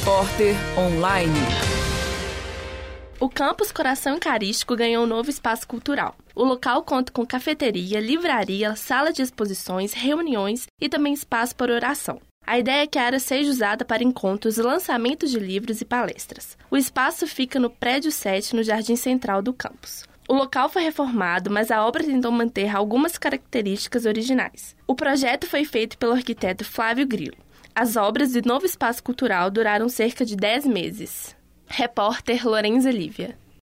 Repórter Online. O Campus Coração Eucarístico ganhou um novo espaço cultural. O local conta com cafeteria, livraria, sala de exposições, reuniões e também espaço para oração. A ideia é que a área seja usada para encontros, lançamentos de livros e palestras. O espaço fica no prédio 7, no jardim central do campus. O local foi reformado, mas a obra tentou manter algumas características originais. O projeto foi feito pelo arquiteto Flávio Grilo. As obras do novo espaço cultural duraram cerca de 10 meses. Repórter Lorenza Lívia.